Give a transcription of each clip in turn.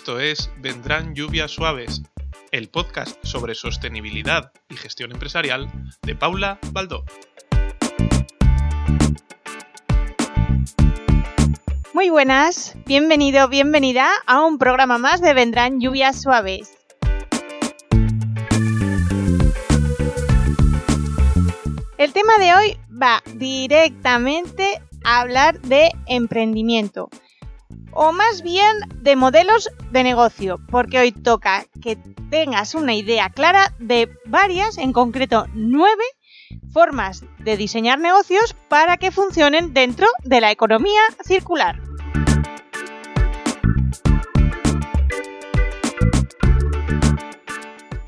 Esto es Vendrán lluvias suaves, el podcast sobre sostenibilidad y gestión empresarial de Paula Baldó. Muy buenas, bienvenido, bienvenida a un programa más de Vendrán lluvias suaves. El tema de hoy va directamente a hablar de emprendimiento o más bien de modelos de negocio, porque hoy toca que tengas una idea clara de varias, en concreto nueve, formas de diseñar negocios para que funcionen dentro de la economía circular.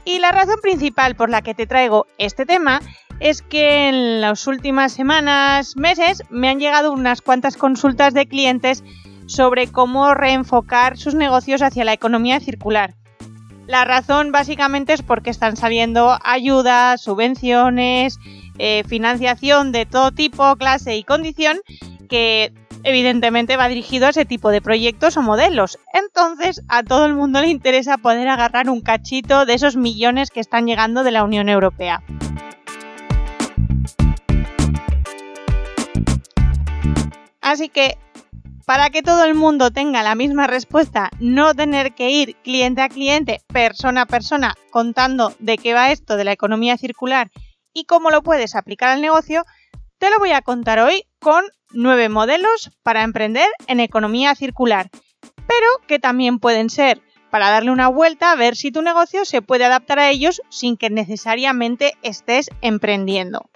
Y la razón principal por la que te traigo este tema es que en las últimas semanas, meses, me han llegado unas cuantas consultas de clientes sobre cómo reenfocar sus negocios hacia la economía circular. La razón básicamente es porque están saliendo ayudas, subvenciones, eh, financiación de todo tipo, clase y condición que evidentemente va dirigido a ese tipo de proyectos o modelos. Entonces a todo el mundo le interesa poder agarrar un cachito de esos millones que están llegando de la Unión Europea. Así que, para que todo el mundo tenga la misma respuesta, no tener que ir cliente a cliente, persona a persona, contando de qué va esto de la economía circular y cómo lo puedes aplicar al negocio, te lo voy a contar hoy con nueve modelos para emprender en economía circular, pero que también pueden ser para darle una vuelta a ver si tu negocio se puede adaptar a ellos sin que necesariamente estés emprendiendo.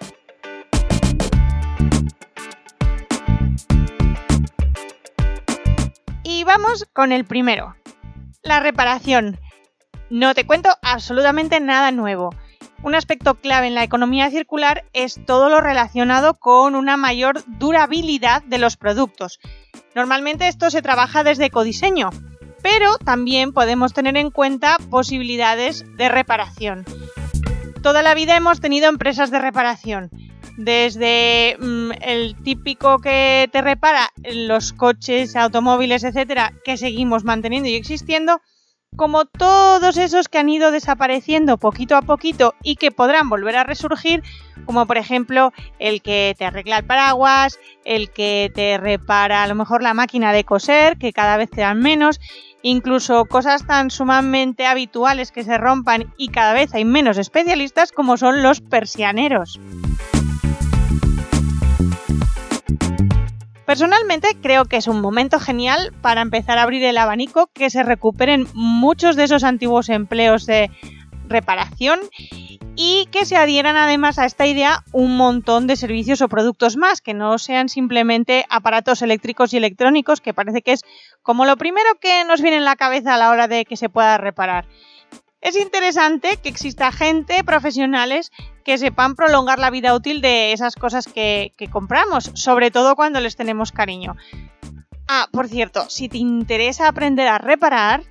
Con el primero. La reparación. No te cuento absolutamente nada nuevo. Un aspecto clave en la economía circular es todo lo relacionado con una mayor durabilidad de los productos. Normalmente esto se trabaja desde ecodiseño, pero también podemos tener en cuenta posibilidades de reparación. Toda la vida hemos tenido empresas de reparación desde mm, el típico que te repara los coches, automóviles, etcétera, que seguimos manteniendo y existiendo, como todos esos que han ido desapareciendo poquito a poquito y que podrán volver a resurgir, como por ejemplo el que te arregla el paraguas, el que te repara a lo mejor la máquina de coser, que cada vez te dan menos, incluso cosas tan sumamente habituales que se rompan y cada vez hay menos especialistas como son los persianeros. Personalmente creo que es un momento genial para empezar a abrir el abanico, que se recuperen muchos de esos antiguos empleos de reparación y que se adhieran además a esta idea un montón de servicios o productos más, que no sean simplemente aparatos eléctricos y electrónicos, que parece que es como lo primero que nos viene en la cabeza a la hora de que se pueda reparar. Es interesante que exista gente, profesionales, que sepan prolongar la vida útil de esas cosas que, compramos, sobre todo cuando les tenemos cariño. Ah, por cierto, si te interesa aprender a reparar,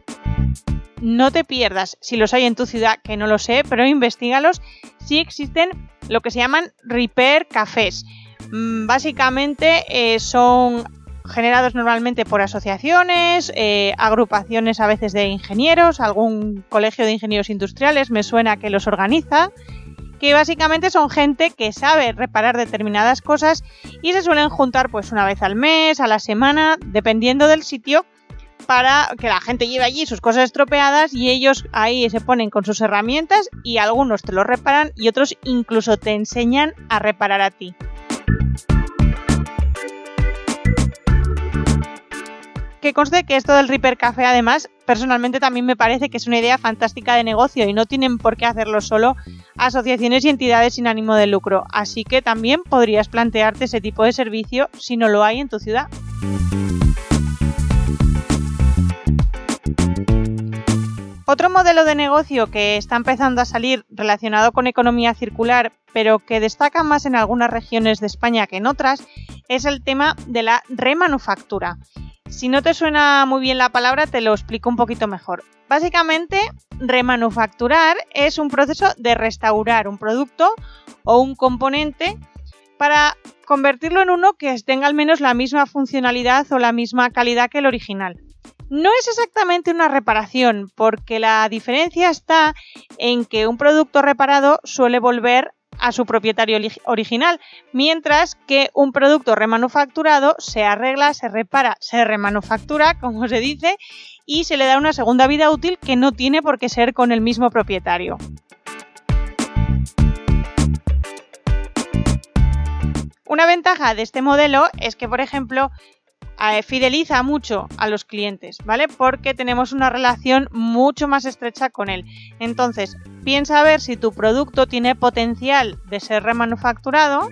no te pierdas, si los hay en tu ciudad, que no lo sé, pero investigalos, si existen lo que se llaman repair cafés. Mm, básicamente eh, son generados normalmente por asociaciones, eh, agrupaciones a veces de ingenieros, algún colegio de ingenieros industriales me suena que los organiza que básicamente son gente que sabe reparar determinadas cosas y se suelen juntar pues una vez al mes, a la semana, dependiendo del sitio, para que la gente lleve allí sus cosas estropeadas y ellos ahí se ponen con sus herramientas y algunos te lo reparan y otros incluso te enseñan a reparar a ti. Que conste que esto del Reaper Café, además, personalmente también me parece que es una idea fantástica de negocio y no tienen por qué hacerlo solo asociaciones y entidades sin ánimo de lucro. Así que también podrías plantearte ese tipo de servicio si no lo hay en tu ciudad. Otro modelo de negocio que está empezando a salir relacionado con economía circular, pero que destaca más en algunas regiones de España que en otras, es el tema de la remanufactura. Si no te suena muy bien la palabra, te lo explico un poquito mejor. Básicamente, remanufacturar es un proceso de restaurar un producto o un componente para convertirlo en uno que tenga al menos la misma funcionalidad o la misma calidad que el original. No es exactamente una reparación, porque la diferencia está en que un producto reparado suele volver a su propietario original, mientras que un producto remanufacturado se arregla, se repara, se remanufactura, como se dice, y se le da una segunda vida útil que no tiene por qué ser con el mismo propietario. Una ventaja de este modelo es que, por ejemplo, fideliza mucho a los clientes, ¿vale? Porque tenemos una relación mucho más estrecha con él. Entonces, piensa a ver si tu producto tiene potencial de ser remanufacturado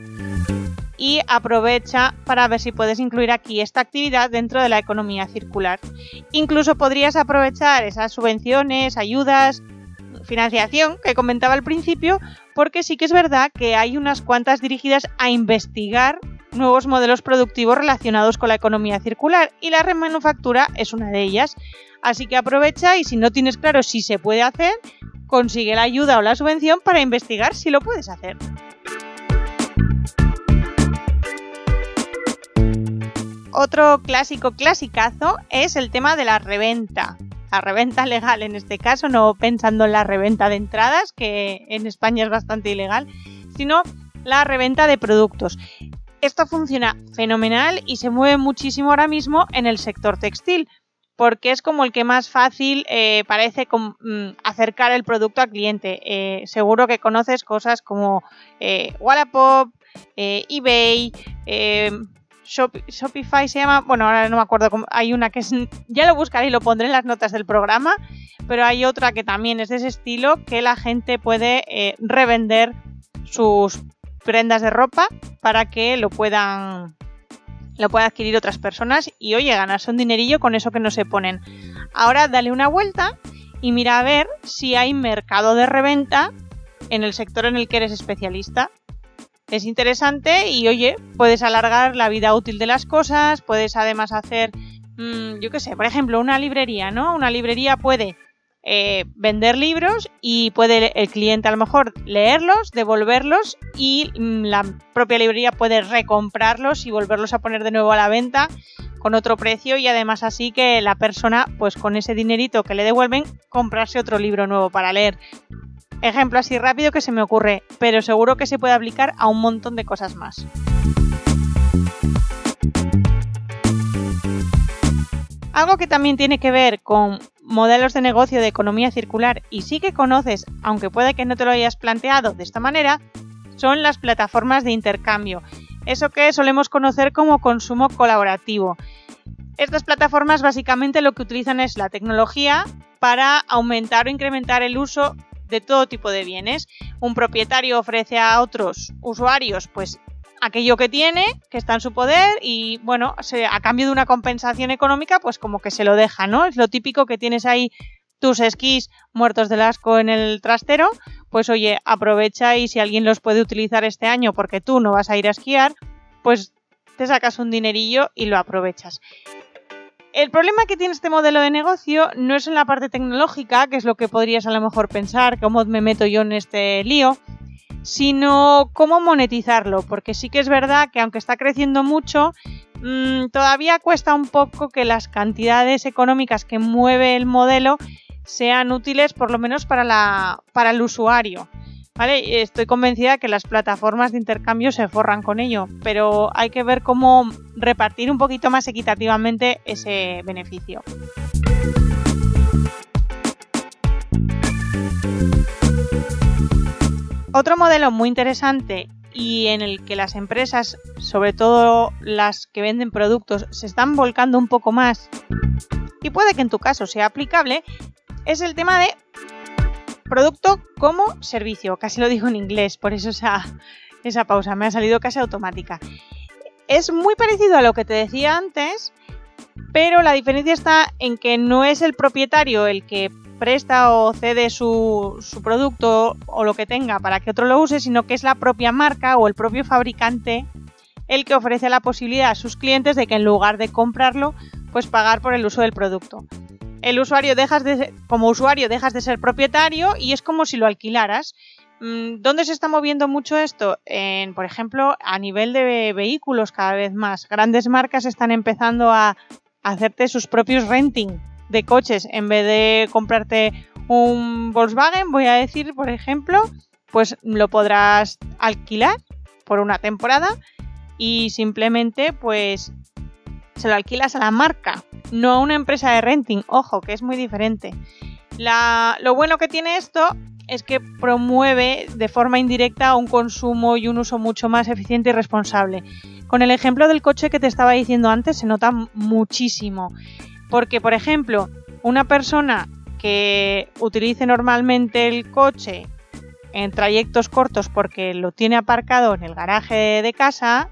y aprovecha para ver si puedes incluir aquí esta actividad dentro de la economía circular. Incluso podrías aprovechar esas subvenciones, ayudas, financiación que comentaba al principio, porque sí que es verdad que hay unas cuantas dirigidas a investigar nuevos modelos productivos relacionados con la economía circular y la remanufactura es una de ellas. Así que aprovecha y si no tienes claro si se puede hacer, consigue la ayuda o la subvención para investigar si lo puedes hacer. Otro clásico clasicazo es el tema de la reventa. La reventa legal en este caso, no pensando en la reventa de entradas, que en España es bastante ilegal, sino la reventa de productos. Esto funciona fenomenal y se mueve muchísimo ahora mismo en el sector textil, porque es como el que más fácil eh, parece mm, acercar el producto al cliente. Eh, seguro que conoces cosas como eh, Wallapop, eBay, Shopify se llama, bueno, ahora no me acuerdo, cómo, hay una que es, ya lo buscaré y lo pondré en las notas del programa, pero hay otra que también es de ese estilo que la gente puede revender sus prendas de ropa para que lo puedan lo puedan adquirir otras personas y oye, ganarse un dinerillo con eso que no se ponen. Ahora dale una vuelta y mira a ver si hay mercado de reventa en el sector en el que eres especialista. Es interesante y oye, puedes alargar la vida útil de las cosas, puedes además hacer, mm, yo qué sé, por ejemplo, una librería, ¿no? Una librería puede eh, vender libros y puede el cliente a lo mejor leerlos, devolverlos y mm, la propia librería puede recomprarlos y volverlos a poner de nuevo a la venta con otro precio y además así que la persona pues con ese dinerito que le devuelven comprarse otro libro nuevo para leer. Ejemplo así rápido que se me ocurre, pero seguro que se puede aplicar a un montón de cosas más. Algo que también tiene que ver con modelos de negocio de economía circular y sí que conoces, aunque puede que no te lo hayas planteado de esta manera, son las plataformas de intercambio, eso que solemos conocer como consumo colaborativo. Estas plataformas básicamente lo que utilizan es la tecnología para aumentar o incrementar el uso de todo tipo de bienes. Un propietario ofrece a otros usuarios pues aquello que tiene, que está en su poder y bueno, a cambio de una compensación económica, pues como que se lo deja, ¿no? Es lo típico que tienes ahí tus esquís muertos del asco en el trastero, pues oye, aprovecha y si alguien los puede utilizar este año porque tú no vas a ir a esquiar, pues te sacas un dinerillo y lo aprovechas. El problema que tiene este modelo de negocio no es en la parte tecnológica, que es lo que podrías a lo mejor pensar, cómo me meto yo en este lío, sino cómo monetizarlo, porque sí que es verdad que aunque está creciendo mucho, mm, todavía cuesta un poco que las cantidades económicas que mueve el modelo sean útiles por lo menos para, la, para el usuario. ¿Vale? Estoy convencida que las plataformas de intercambio se forran con ello, pero hay que ver cómo repartir un poquito más equitativamente ese beneficio. Otro modelo muy interesante y en el que las empresas, sobre todo las que venden productos, se están volcando un poco más, y puede que en tu caso sea aplicable, es el tema de producto como servicio. Casi lo digo en inglés, por eso esa, esa pausa me ha salido casi automática. Es muy parecido a lo que te decía antes, pero la diferencia está en que no es el propietario el que presta o cede su, producto o lo que tenga para que otro lo use, sino que es la propia marca o el propio fabricante el que ofrece la posibilidad a sus clientes de que en lugar de comprarlo, pues pagar por el uso del producto. El usuario dejas de, como usuario dejas de ser propietario y es como si lo alquilaras. Mm, ¿Dónde se está moviendo mucho esto? En, por ejemplo, a nivel de vehículos cada vez más. Grandes marcas están empezando a hacerte sus propios renting de coches en vez de comprarte un Volkswagen, voy a decir, por ejemplo, pues lo podrás alquilar por una temporada y simplemente pues se lo alquilas a la marca, no a una empresa de renting, ojo, que es muy diferente. lo bueno que tiene esto es que promueve de forma indirecta un consumo y un uso mucho más eficiente y responsable. Con el ejemplo del coche que te estaba diciendo antes se nota muchísimo. Porque, por ejemplo, una persona que utilice normalmente el coche en trayectos cortos porque lo tiene aparcado en el garaje de casa,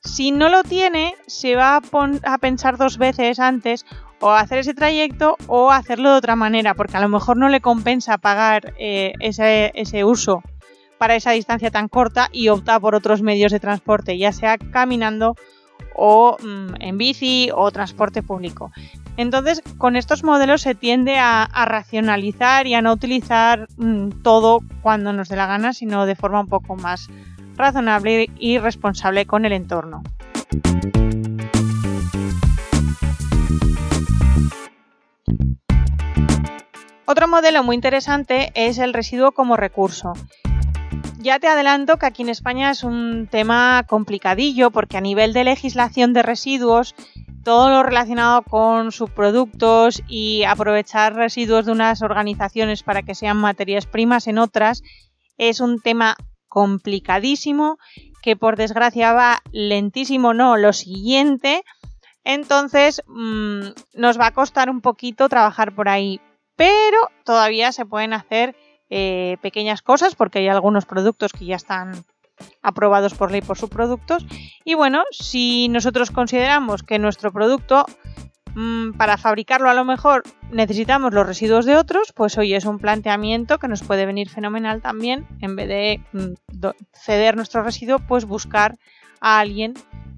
si no lo tiene, se va a, pensar dos veces antes o hacer ese trayecto o hacerlo de otra manera, porque a lo mejor no le compensa pagar eh, ese, uso para esa distancia tan corta y opta por otros medios de transporte, ya sea caminando o mm, en bici o transporte público. Entonces, con estos modelos se tiende a, racionalizar y a no utilizar mm, todo cuando nos dé la gana, sino de forma un poco más razonable y responsable con el entorno. Otro modelo muy interesante es el residuo como recurso. Ya te adelanto que aquí en España es un tema complicadillo porque a nivel de legislación de residuos, todo lo relacionado con subproductos y aprovechar residuos de unas organizaciones para que sean materias primas en otras es un tema complicadísimo que por desgracia va lentísimo, no, lo siguiente. Entonces mm, nos va a costar un poquito trabajar por ahí, pero todavía se pueden hacer eh, pequeñas cosas porque hay algunos productos que ya están aprobados por ley por subproductos y bueno, si nosotros consideramos que nuestro producto mm, para fabricarlo a lo mejor necesitamos los residuos de otros, pues hoy es un planteamiento que nos puede venir fenomenal también, en vez de mm, ceder nuestro residuo, pues buscar a alguien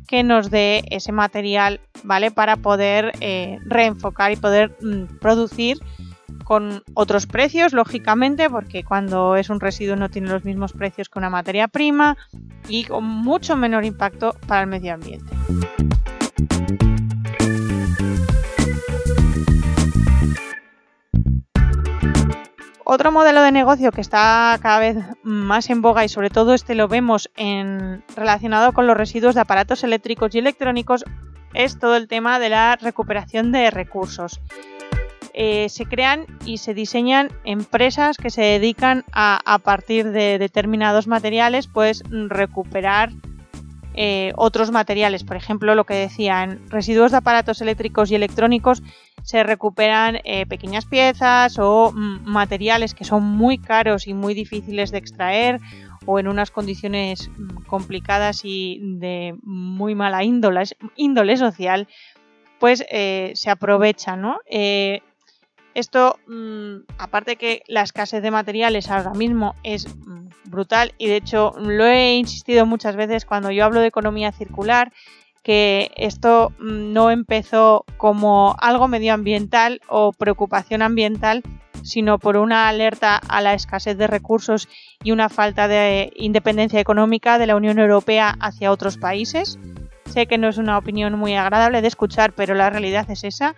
que nos dé ese material, ¿vale? Para poder eh, reenfocar y poder mm, producir con otros precios, lógicamente, porque cuando es un residuo no tiene los mismos precios que una materia prima y con mucho menor impacto para el medio ambiente. Otro modelo de negocio que está cada vez más en boga y sobre todo este lo vemos relacionado con los residuos de aparatos eléctricos y electrónicos es todo el tema de la recuperación de recursos. Eh, se crean y se diseñan empresas que se dedican a, a partir de determinados materiales, pues recuperar eh, otros materiales. Por ejemplo, lo que decía, en residuos de aparatos eléctricos y electrónicos se recuperan eh, pequeñas piezas o mm, materiales que son muy caros y muy difíciles de extraer o en unas condiciones mm, complicadas y de muy mala índole, índole social, pues se aprovecha, ¿no? Esto, mm, aparte que la escasez de materiales ahora mismo es mm, brutal y de hecho lo he insistido muchas veces cuando yo hablo de economía circular, que esto mm, no empezó como algo medioambiental o preocupación ambiental, sino por una alerta a la escasez de recursos y una falta de independencia económica de la Unión Europea hacia otros países. Sé que no es una opinión muy agradable de escuchar, pero la realidad es esa.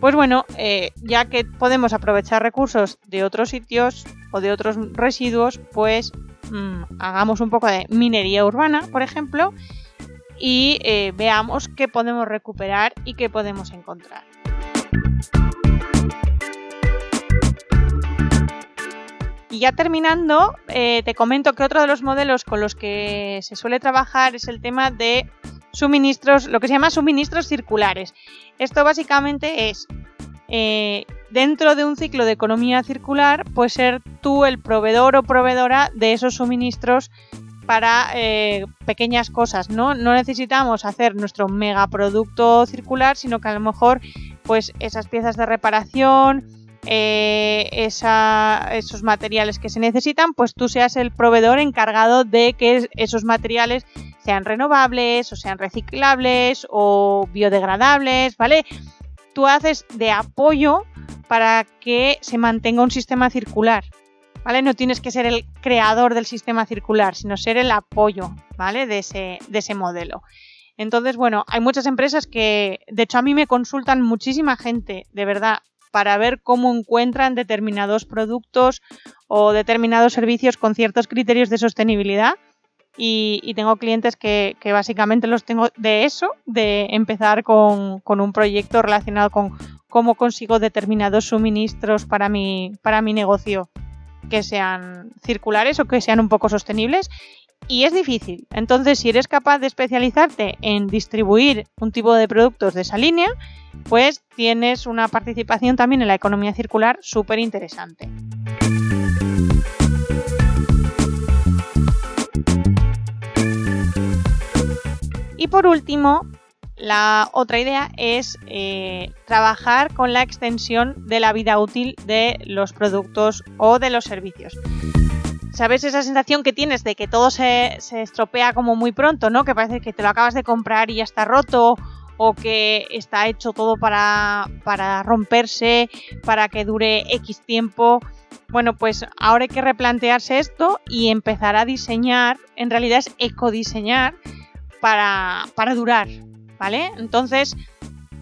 Pues bueno, eh, ya que podemos aprovechar recursos de otros sitios o de otros residuos, pues mm, hagamos un poco de minería urbana, por ejemplo, y eh, veamos qué podemos recuperar y qué podemos encontrar. Y ya terminando, eh, te comento que otro de los modelos con los que se suele trabajar es el tema de suministros, lo que se llama suministros circulares. Esto básicamente es, eh, dentro de un ciclo de economía circular, pues ser tú el proveedor o proveedora de esos suministros para eh, pequeñas cosas, ¿no? No necesitamos hacer nuestro megaproducto circular, sino que a lo mejor, pues esas piezas de reparación, eh, esos materiales que se necesitan, pues tú seas el proveedor encargado de que esos materiales sean renovables o sean reciclables o biodegradables, ¿vale? Tú haces de apoyo para que se mantenga un sistema circular, ¿vale? No tienes que ser el creador del sistema circular, sino ser el apoyo, ¿vale? De ese, de ese modelo. Entonces, bueno, hay muchas empresas que, de hecho, a mí me consultan muchísima gente, de verdad, para ver cómo encuentran determinados productos o determinados servicios con ciertos criterios de sostenibilidad. Y, tengo clientes que, básicamente los tengo de eso, de empezar con, un proyecto relacionado con cómo consigo determinados suministros para mi, para mi negocio que sean circulares o que sean un poco sostenibles y es difícil. Entonces, si eres capaz de especializarte en distribuir un tipo de productos de esa línea, pues tienes una participación también en la economía circular súper interesante. Y por último, la otra idea es eh, trabajar con la extensión de la vida útil de los productos o de los servicios. ¿Sabes esa sensación que tienes de que todo se, estropea como muy pronto, ¿no? Que parece que te lo acabas de comprar y ya está roto o que está hecho todo para, para romperse, para que dure X tiempo. Bueno, pues ahora hay que replantearse esto y empezar a diseñar, en realidad es ecodiseñar para, para durar, ¿vale? Entonces,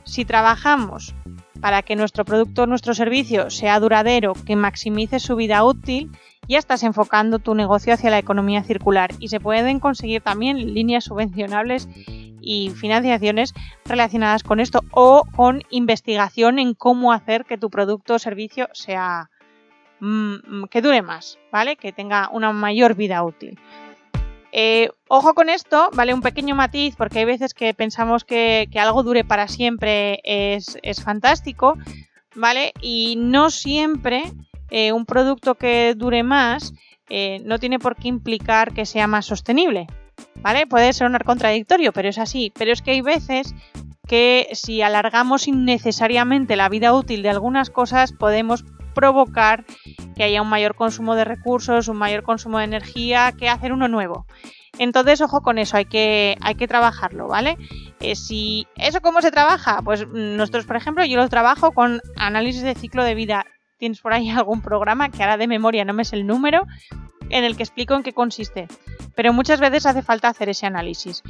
si trabajamos para que nuestro producto o nuestro servicio sea duradero, que maximice su vida útil, ya estás enfocando tu negocio hacia la economía circular y se pueden conseguir también líneas subvencionables y financiaciones relacionadas con esto o con investigación en cómo hacer que tu producto o servicio sea mm, que dure más, ¿vale? Que tenga una mayor vida útil. Eh, ojo con esto, ¿vale? Un pequeño matiz, porque hay veces que pensamos que, algo dure para siempre es, es, fantástico, ¿vale? Y no siempre eh, un producto que dure más eh, no tiene por qué implicar que sea más sostenible, ¿vale? Puede sonar contradictorio, pero es así. Pero es que hay veces que si alargamos innecesariamente la vida útil de algunas cosas, podemos provocar que haya un mayor consumo de recursos, un mayor consumo de energía, que hacer uno nuevo. Entonces, ojo con eso, hay que, hay que trabajarlo, ¿vale? Eh, si ¿Eso cómo se trabaja? Pues mm, nosotros, por ejemplo, yo lo trabajo con análisis de ciclo de vida tienes por ahí algún programa, que ahora de memoria no me es el número, en el que explico en qué consiste. Pero muchas veces hace falta hacer ese análisis.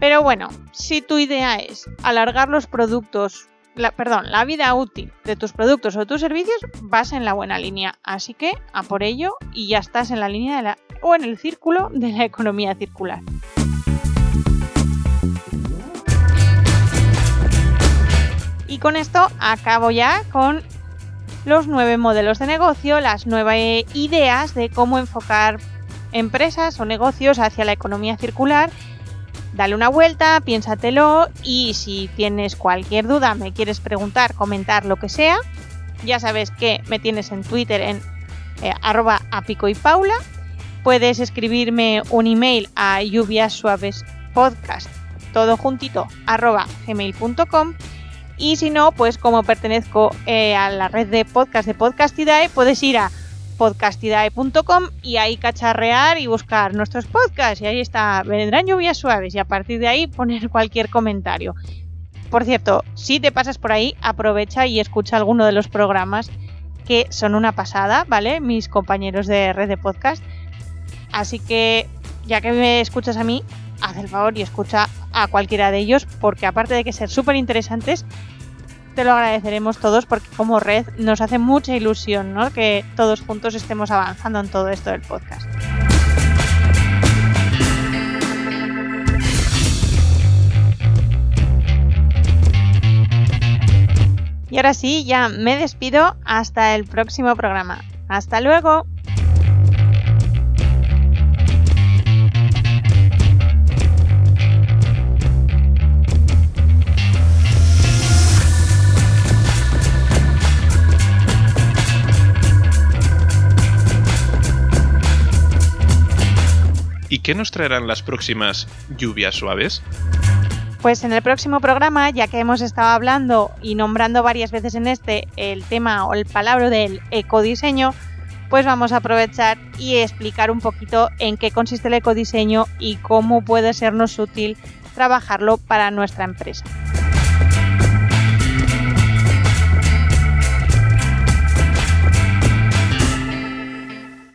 Pero bueno, si tu idea es alargar los productos, perdón, la vida útil de tus productos o tus servicios, vas en la buena línea. Así que a por ello y ya estás en la línea de la, o en el círculo de la economía circular. Y con esto acabo ya con los nueve modelos de negocio, las nuevas ideas de cómo enfocar empresas o negocios hacia la economía circular. Dale una vuelta, piénsatelo y si tienes cualquier duda, me quieres preguntar, comentar lo que sea, ya sabes que me tienes en Twitter en eh, arroba apico y paula. Puedes escribirme un email a lluvias suaves podcast todo juntito gmail.com y si no, pues como pertenezco eh, a la red de podcast de Podcastidae, puedes ir a podcastidae.com y ahí cacharrear y buscar nuestros podcasts. Y ahí está, vendrán lluvias suaves y a partir de ahí poner cualquier comentario. Por cierto, si te pasas por ahí, aprovecha y escucha alguno de los programas que son una pasada, ¿vale? Mis compañeros de red de podcast. Así que, ya que me escuchas a mí, haz el favor y escucha a cualquiera de ellos, porque aparte de que ser súper interesantes, te lo agradeceremos todos porque como red nos hace mucha ilusión ¿no? que todos juntos estemos avanzando en todo esto del podcast. Y ahora sí, ya me despido hasta el próximo programa. Hasta luego. Qué nos traerán las próximas lluvias suaves? Pues en el próximo programa, ya que hemos estado hablando y nombrando varias veces en este el tema o el palabra del ecodiseño, pues vamos a aprovechar y explicar un poquito en qué consiste el ecodiseño y cómo puede sernos útil trabajarlo para nuestra empresa.